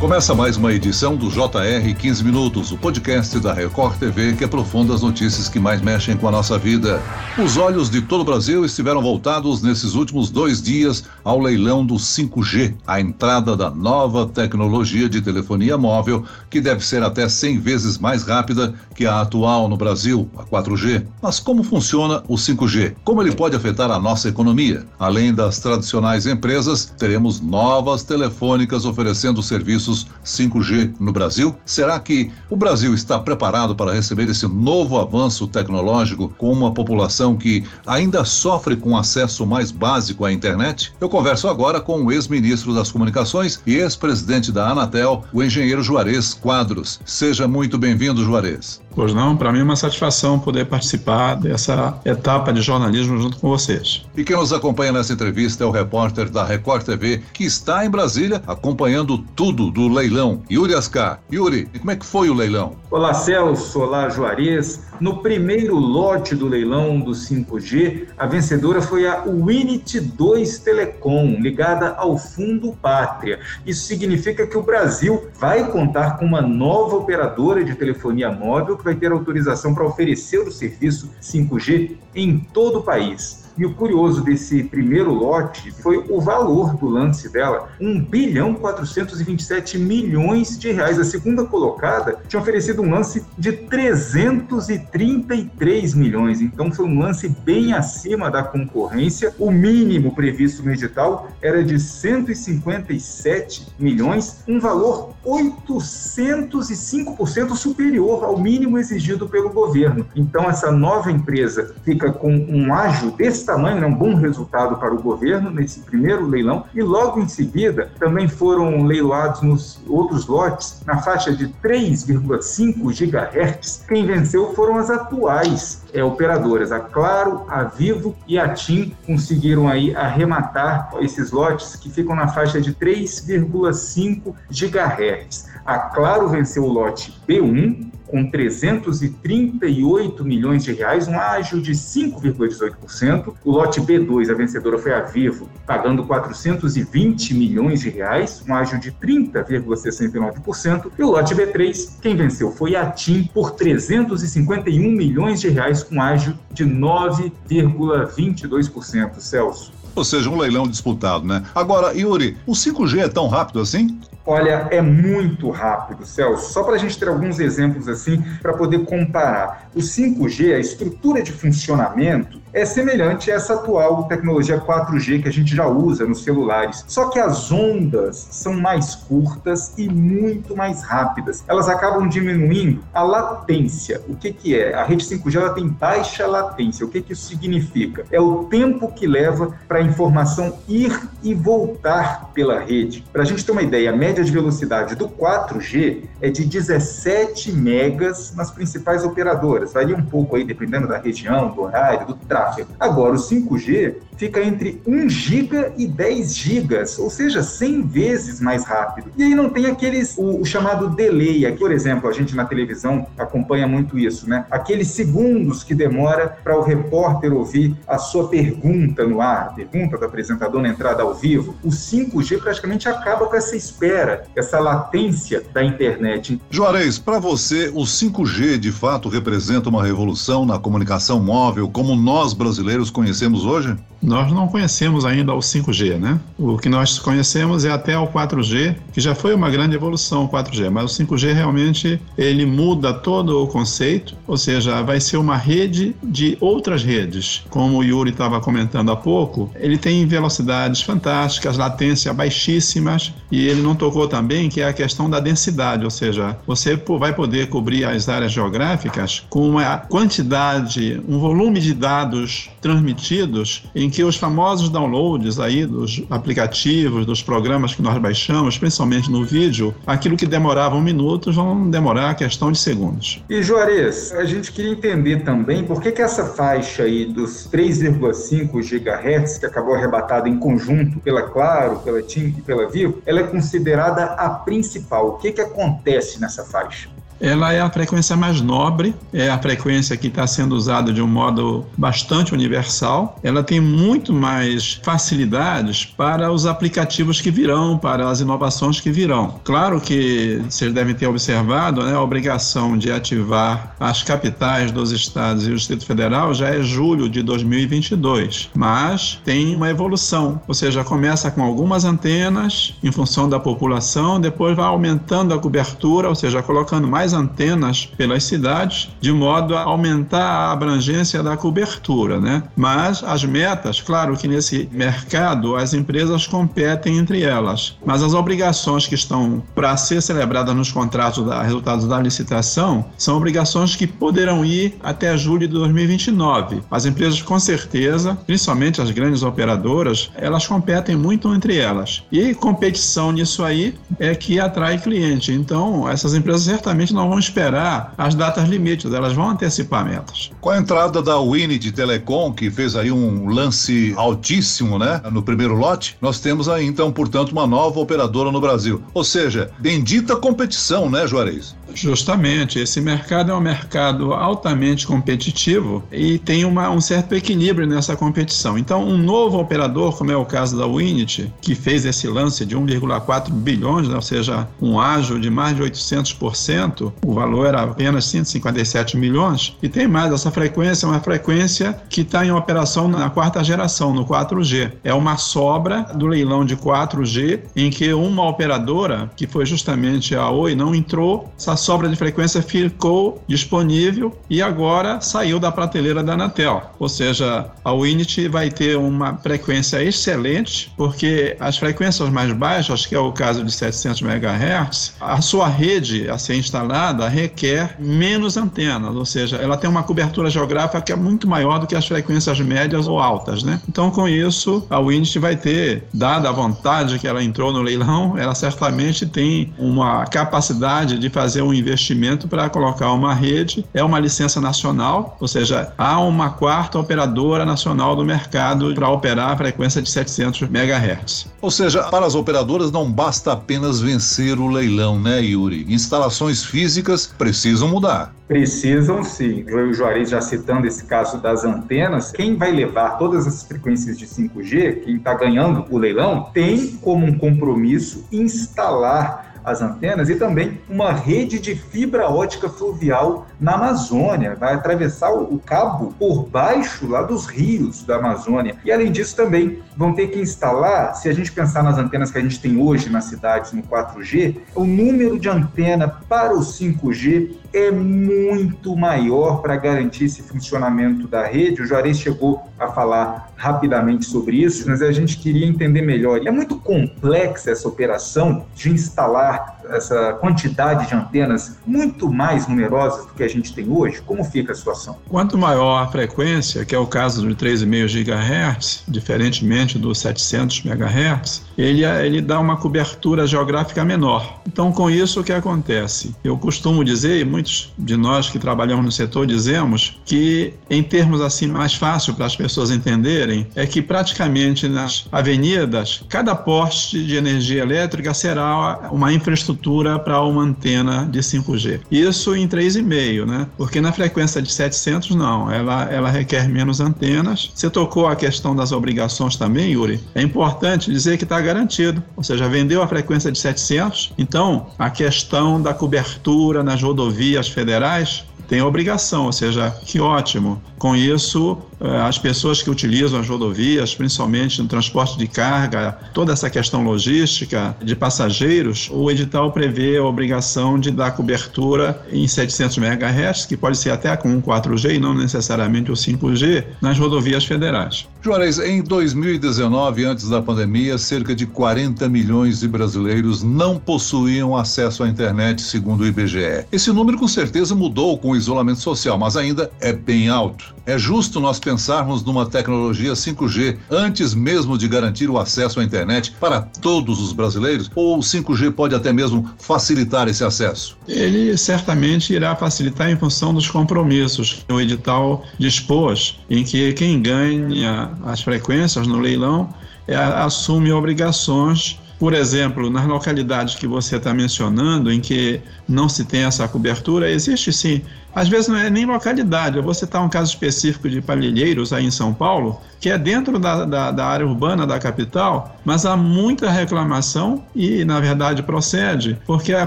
Começa mais uma edição do JR 15 Minutos, o podcast da Record TV que aprofunda as notícias que mais mexem com a nossa vida. Os olhos de todo o Brasil estiveram voltados nesses últimos dois dias ao leilão do 5G, a entrada da nova tecnologia de telefonia móvel, que deve ser até 100 vezes mais rápida que a atual no Brasil, a 4G. Mas como funciona o 5G? Como ele pode afetar a nossa economia? Além das tradicionais empresas, teremos novas telefônicas oferecendo serviços serviços 5G no Brasil? Será que o Brasil está preparado para receber esse novo avanço tecnológico com uma população que ainda sofre com acesso mais básico à internet? Eu converso agora com o ex-ministro das Comunicações e ex-presidente da Anatel, o engenheiro Juarez Quadros. Seja muito bem-vindo, Juarez. Pois não, para mim é uma satisfação poder participar dessa etapa de jornalismo junto com vocês. E quem nos acompanha nessa entrevista é o repórter da Record TV, que está em Brasília acompanhando tudo do leilão, Yuri Ascar. Yuri, como é que foi o leilão? Olá, Celso. Olá, Juarez. No primeiro lote do leilão do 5G, a vencedora foi a Winit 2 Telecom, ligada ao Fundo Pátria. Isso significa que o Brasil vai contar com uma nova operadora de telefonia móvel que vai ter autorização para oferecer o serviço 5G em todo o país. E o curioso desse primeiro lote foi o valor do lance dela, 1 bilhão 427 milhões de reais. A segunda colocada tinha oferecido um lance de 333 milhões, então foi um lance bem acima da concorrência. O mínimo previsto no edital era de 157 milhões, um valor 805% superior ao mínimo exigido pelo governo. Então essa nova empresa fica com um ágio desse tamanho, né, um bom resultado para o governo nesse primeiro leilão, e logo em seguida também foram leiloados nos outros lotes na faixa de 3,5 GHz. Quem venceu foram as atuais é, operadoras, a Claro, a Vivo e a TIM conseguiram aí arrematar esses lotes que ficam na faixa de 3,5 GHz. A Claro venceu o lote B1 com 338 milhões de reais, um ágio de 5,18%. O lote B2, a vencedora foi a Vivo, pagando 420 milhões de reais, um ágio de 30,69%. E o lote B3, quem venceu foi a TIM por 351 milhões de reais, com ágio de 9,22%. Celso. Ou seja, um leilão disputado, né? Agora, Yuri, o 5G é tão rápido assim? Olha, é muito rápido, Celso. Só para a gente ter alguns exemplos assim, para poder comparar. O 5G, a estrutura de funcionamento, é semelhante a essa atual tecnologia 4G que a gente já usa nos celulares. Só que as ondas são mais curtas e muito mais rápidas. Elas acabam diminuindo a latência. O que, que é? A rede 5G ela tem baixa latência. O que, que isso significa? É o tempo que leva para a informação ir e voltar pela rede. Para a gente ter uma ideia, a média de velocidade do 4G é de 17 megas nas principais operadoras. Varia um pouco aí, dependendo da região, do horário, do tráfego. Agora, o 5G fica entre 1 GB e 10 GB, ou seja, 100 vezes mais rápido. E aí não tem aqueles, o, o chamado delay. Por exemplo, a gente na televisão acompanha muito isso, né? Aqueles segundos que demora para o repórter ouvir a sua pergunta no ar, pergunta do apresentador na entrada ao vivo. O 5G praticamente acaba com essa espera, essa latência da internet. Juarez, para você, o 5G de fato representa uma revolução na comunicação móvel como nós brasileiros conhecemos hoje? Nós não conhecemos ainda o 5G, né? O que nós conhecemos é até o 4G, que já foi uma grande evolução o 4G, mas o 5G realmente ele muda todo o conceito, ou seja, vai ser uma rede de outras redes. Como o Yuri estava comentando há pouco, ele tem velocidades fantásticas, latência baixíssimas, e ele não tocou também que é a questão da densidade, ou seja, você vai poder cobrir as áreas geográficas com uma quantidade, um volume de dados transmitidos em que os famosos downloads aí dos aplicativos, dos programas que nós baixamos, principalmente no vídeo, aquilo que demorava um minuto vão demorar a questão de segundos. E Juarez, a gente queria entender também por que, que essa faixa aí dos 3,5 GHz, que acabou arrebatada em conjunto pela Claro, pela TIM e pela Vivo, ela é considerada a principal. O que, que acontece nessa faixa? Ela é a frequência mais nobre, é a frequência que está sendo usada de um modo bastante universal. Ela tem muito mais facilidades para os aplicativos que virão, para as inovações que virão. Claro que vocês devem ter observado, né, a obrigação de ativar as capitais dos estados e o Distrito Federal já é julho de 2022, mas tem uma evolução, ou seja, começa com algumas antenas em função da população, depois vai aumentando a cobertura, ou seja, colocando mais antenas pelas cidades, de modo a aumentar a abrangência da cobertura, né? Mas as metas, claro que nesse mercado as empresas competem entre elas, mas as obrigações que estão para ser celebradas nos contratos da resultados da licitação são obrigações que poderão ir até julho de 2029. As empresas com certeza, principalmente as grandes operadoras, elas competem muito entre elas. E competição nisso aí é que atrai cliente. Então, essas empresas certamente não vão esperar as datas limites, elas vão antecipar metas. Com a entrada da Winit Telecom, que fez aí um lance altíssimo, né, no primeiro lote, nós temos aí então, portanto, uma nova operadora no Brasil. Ou seja, bendita competição, né, Juarez? Justamente, esse mercado é um mercado altamente competitivo e tem uma, um certo equilíbrio nessa competição. Então, um novo operador, como é o caso da Winit, que fez esse lance de 1,4 bilhões, né, ou seja, um ágio de mais de 800%, o valor era apenas 157 milhões, e tem mais, essa frequência é uma frequência que está em operação na quarta geração, no 4G. É uma sobra do leilão de 4G, em que uma operadora, que foi justamente a Oi, não entrou, sobra de frequência ficou disponível e agora saiu da prateleira da Anatel. Ou seja, a Winit vai ter uma frequência excelente, porque as frequências mais baixas, que é o caso de 700 MHz, a sua rede a ser instalada requer menos antenas, ou seja, ela tem uma cobertura geográfica que é muito maior do que as frequências médias ou altas, né? Então, com isso, a Winit vai ter, dada a vontade que ela entrou no leilão, ela certamente tem uma capacidade de fazer um um investimento para colocar uma rede, é uma licença nacional, ou seja, há uma quarta operadora nacional do mercado para operar a frequência de 700 MHz. Ou seja, para as operadoras não basta apenas vencer o leilão, né, Yuri? Instalações físicas precisam mudar. Precisam sim. O Juarez já citando esse caso das antenas, quem vai levar todas as frequências de 5G, quem está ganhando o leilão, tem como um compromisso instalar as antenas e também uma rede de fibra ótica fluvial na Amazônia, vai atravessar o cabo por baixo lá dos rios da Amazônia. E além disso também vão ter que instalar, se a gente pensar nas antenas que a gente tem hoje nas cidades no 4G, o número de antena para o 5G é muito maior para garantir esse funcionamento da rede. O Juarez chegou a falar rapidamente sobre isso, mas a gente queria entender melhor. É muito complexa essa operação de instalar essa quantidade de antenas muito mais numerosas do que a gente tem hoje? Como fica a situação? Quanto maior a frequência, que é o caso do 3,5 GHz, diferentemente dos 700 MHz, ele, ele dá uma cobertura geográfica menor. Então, com isso, o que acontece? Eu costumo dizer, e muitos de nós que trabalhamos no setor dizemos, que em termos assim mais fácil para as pessoas entenderem, é que praticamente nas avenidas, cada poste de energia elétrica será uma infraestrutura para uma antena de 5G. Isso em 3,5, né? Porque na frequência de 700 não, ela, ela requer menos antenas. Você tocou a questão das obrigações também, Yuri. É importante dizer que está garantido, ou seja, vendeu a frequência de 700, então a questão da cobertura nas rodovias federais tem obrigação, ou seja, que ótimo. Com isso, as pessoas que utilizam as rodovias, principalmente no transporte de carga, toda essa questão logística de passageiros, o edital prevê a obrigação de dar cobertura em 700 MHz, que pode ser até com 4G e não necessariamente o 5G, nas rodovias federais. Juarez, em 2019, antes da pandemia, cerca de 40 milhões de brasileiros não possuíam acesso à internet, segundo o IBGE. Esse número com certeza mudou com o isolamento social, mas ainda é bem alto. É justo nós pensarmos numa tecnologia 5G antes mesmo de garantir o acesso à internet para todos os brasileiros? Ou o 5G pode até mesmo facilitar esse acesso? Ele certamente irá facilitar em função dos compromissos que o edital dispôs, em que quem ganha as frequências no leilão é, assume obrigações Por exemplo, nas localidades que você está mencionando, em que não se tem essa cobertura, existe sim às vezes não é nem localidade. Eu vou citar um caso específico de Palheiros, aí em São Paulo, que é dentro da, da, da, área urbana da capital, mas há muita reclamação e, na verdade, procede, porque a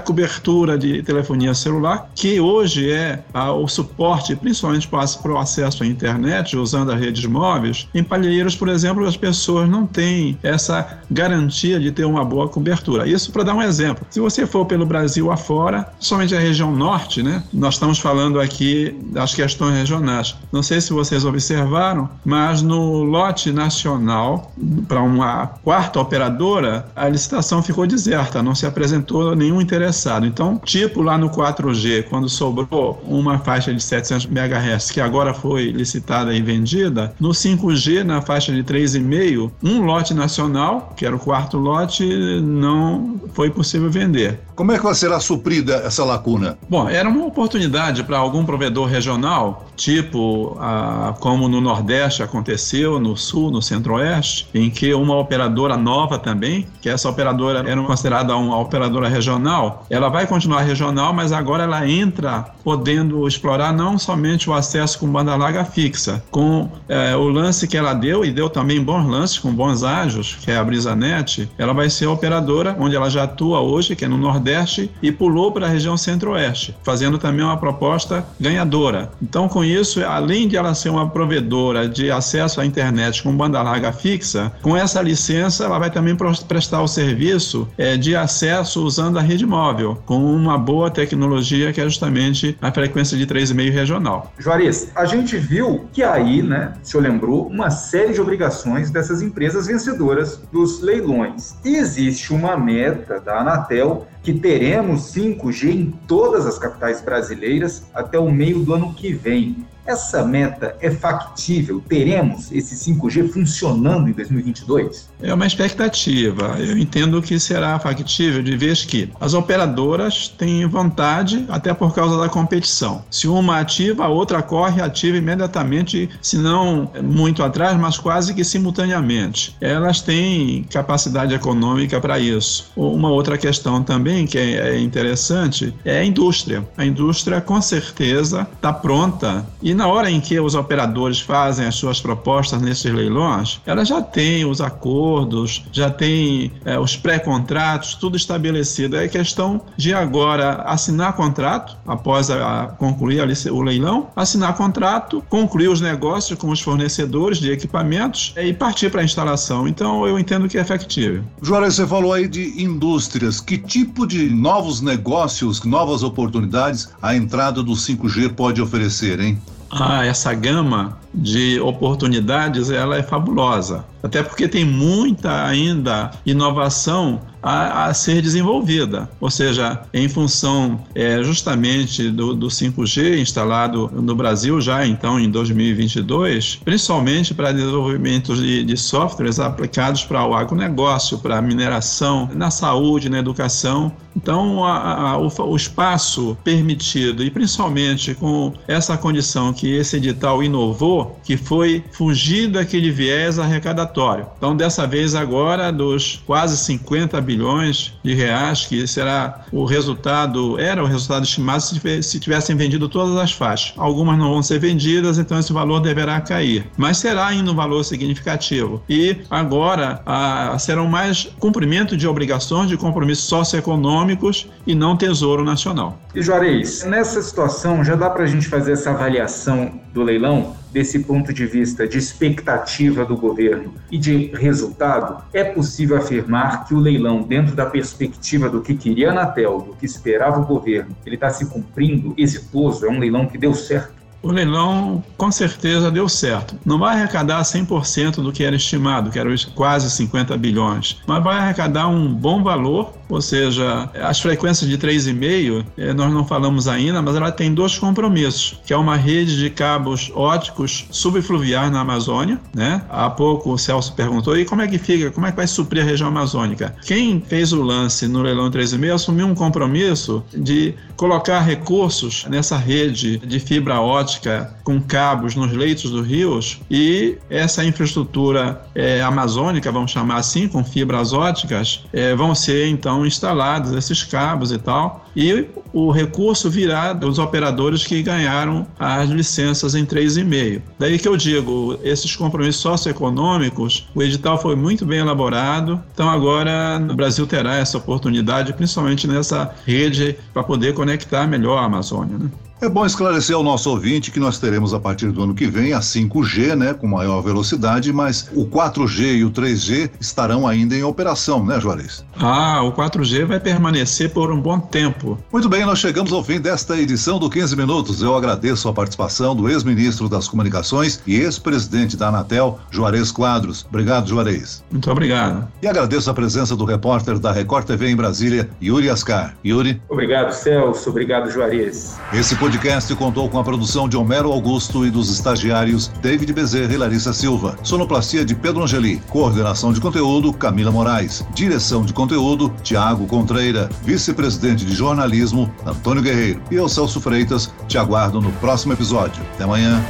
cobertura de telefonia celular, que hoje é a, o suporte, principalmente para o acesso à internet, usando as redes móveis, em Palheiros, por exemplo, as pessoas não têm essa garantia de ter uma boa cobertura. Isso para dar um exemplo. Se você for pelo Brasil afora, somente a região norte, né? Nós estamos falando falando aqui das questões regionais. Não sei se vocês observaram, mas no lote nacional, para uma quarta operadora, a licitação ficou deserta, não se apresentou nenhum interessado. Então, tipo lá no 4G, quando sobrou uma faixa de 700 MHz, que agora foi licitada e vendida, no 5G, na faixa de 3,5, um lote nacional, que era o quarto lote, não foi possível vender. Como é que vai ser suprida essa lacuna? Bom, era uma oportunidade para algum provedor regional, tipo a, como no Nordeste aconteceu, no Sul, no Centro-Oeste, em que uma operadora nova também, que essa operadora era considerada uma operadora regional, ela vai continuar regional, mas agora ela entra podendo explorar não somente o acesso com banda larga fixa, com é, o lance que ela deu, e deu também bons lances com bons ágios, que é a BrisaNet, ela vai ser a operadora onde ela já atua hoje, que é no Nordeste e pulou para a região Centro-Oeste, fazendo também uma proposta ganhadora. Então, com isso, além de ela ser uma provedora de acesso à internet com banda larga fixa, com essa licença ela vai também prestar o serviço é, de acesso usando a rede móvel, com uma boa tecnologia que é justamente a frequência de 3,5 regional. Juarez, a gente viu que aí, né, o senhor lembrou, uma série de obrigações dessas empresas vencedoras dos leilões. E existe uma meta da Anatel que teremos 5G em todas as capitais brasileiras até o meio do ano que vem. Essa meta é factível? Teremos esse 5G funcionando em 2022? É uma expectativa. Eu entendo que será factível de vez que as operadoras têm vontade, até por causa da competição. Se uma ativa, a outra corre ativa imediatamente, se não muito atrás, mas quase que simultaneamente. Elas têm capacidade econômica para isso. Uma outra questão também que é interessante é a indústria. A indústria, com certeza, está pronta e na hora em que os operadores fazem as suas propostas nesses leilões, ela já tem os acordos, já tem é, os pré-contratos, tudo estabelecido. É questão de agora assinar contrato, após a, a concluir a, o leilão, assinar contrato, concluir os negócios com os fornecedores de equipamentos é, e partir para a instalação. Então, eu entendo que é factível. Juarez, você falou aí de indústrias. Que tipo de novos negócios, novas oportunidades a entrada do 5G pode oferecer, hein? Ah, essa gama de oportunidades ela é fabulosa. Até porque tem muita ainda inovação a, a ser desenvolvida. Ou seja, em função é, justamente do, do 5G instalado no Brasil já então em 2022, principalmente para desenvolvimento de, de softwares aplicados para o agronegócio, para a mineração, na saúde, na educação. Então, a, a, o, o espaço permitido, e principalmente com essa condição que esse edital inovou, que foi fugir daquele viés arrecadatório. Então, dessa vez agora, dos quase 50 bilhões de reais, que será o resultado, era o resultado estimado se tivessem vendido todas as faixas. Algumas não vão ser vendidas, então esse valor deverá cair. Mas será ainda um valor significativo. E agora a, serão mais cumprimento de obrigações, de compromissos socioeconômicos e não tesouro nacional. E Juarez, nessa situação já dá para a gente fazer essa avaliação do leilão? Desse ponto de vista de expectativa do governo e de resultado, é possível afirmar que o leilão, dentro da perspectiva do que queria a Anatel, do que esperava o governo, ele está se cumprindo exitoso, é um leilão que deu certo? O leilão com certeza deu certo. Não vai arrecadar 100% do que era estimado, que era quase 50 bilhões, mas vai arrecadar um bom valor ou seja, as frequências de 3,5, eh, nós não falamos ainda, mas ela tem dois compromissos, que é uma rede de cabos óticos subfluviais na Amazônia, né? Há pouco o Celso perguntou, e como é que fica, como é que vai suprir a região amazônica? Quem fez o lance no leilão 3,5 assumiu um compromisso de colocar recursos nessa rede de fibra ótica com cabos nos leitos dos rios e essa infraestrutura é, amazônica, vamos chamar assim, com fibras óticas, é, vão ser então instalados esses cabos e tal, e o recurso virá dos operadores que ganharam as licenças em 3,5. Daí que eu digo, esses compromissos socioeconômicos, o edital foi muito bem elaborado, então agora o Brasil terá essa oportunidade, principalmente nessa rede, para poder conectar melhor a Amazônia. Né? É bom esclarecer ao nosso ouvinte que nós teremos a partir do ano que vem a 5G, né, com maior velocidade, mas o 4G e o 3G estarão ainda em operação, né, Juarez? Ah, o 4G vai permanecer por um bom tempo. Muito bem, nós chegamos ao fim desta edição do 15 Minutos. Eu agradeço a participação do ex-ministro das Comunicações e ex-presidente da Anatel, Juarez Quadros. Obrigado, Juarez. Muito obrigado. E agradeço a presença do repórter da Record TV em Brasília, Yuri Ascar. Yuri. Obrigado, Celso. Obrigado, Juarez. Esse podcast contou com a produção de Homero Augusto e dos estagiários David Bezerra e Larissa Silva. Sonoplastia de Pedro Angeli. Coordenação de conteúdo, Camila Moraes. Direção de conteúdo, Tiago Contreira. Vice-presidente de jornalismo, Antônio Guerreiro. E eu, Celso Freitas, te aguardo no próximo episódio. Até amanhã.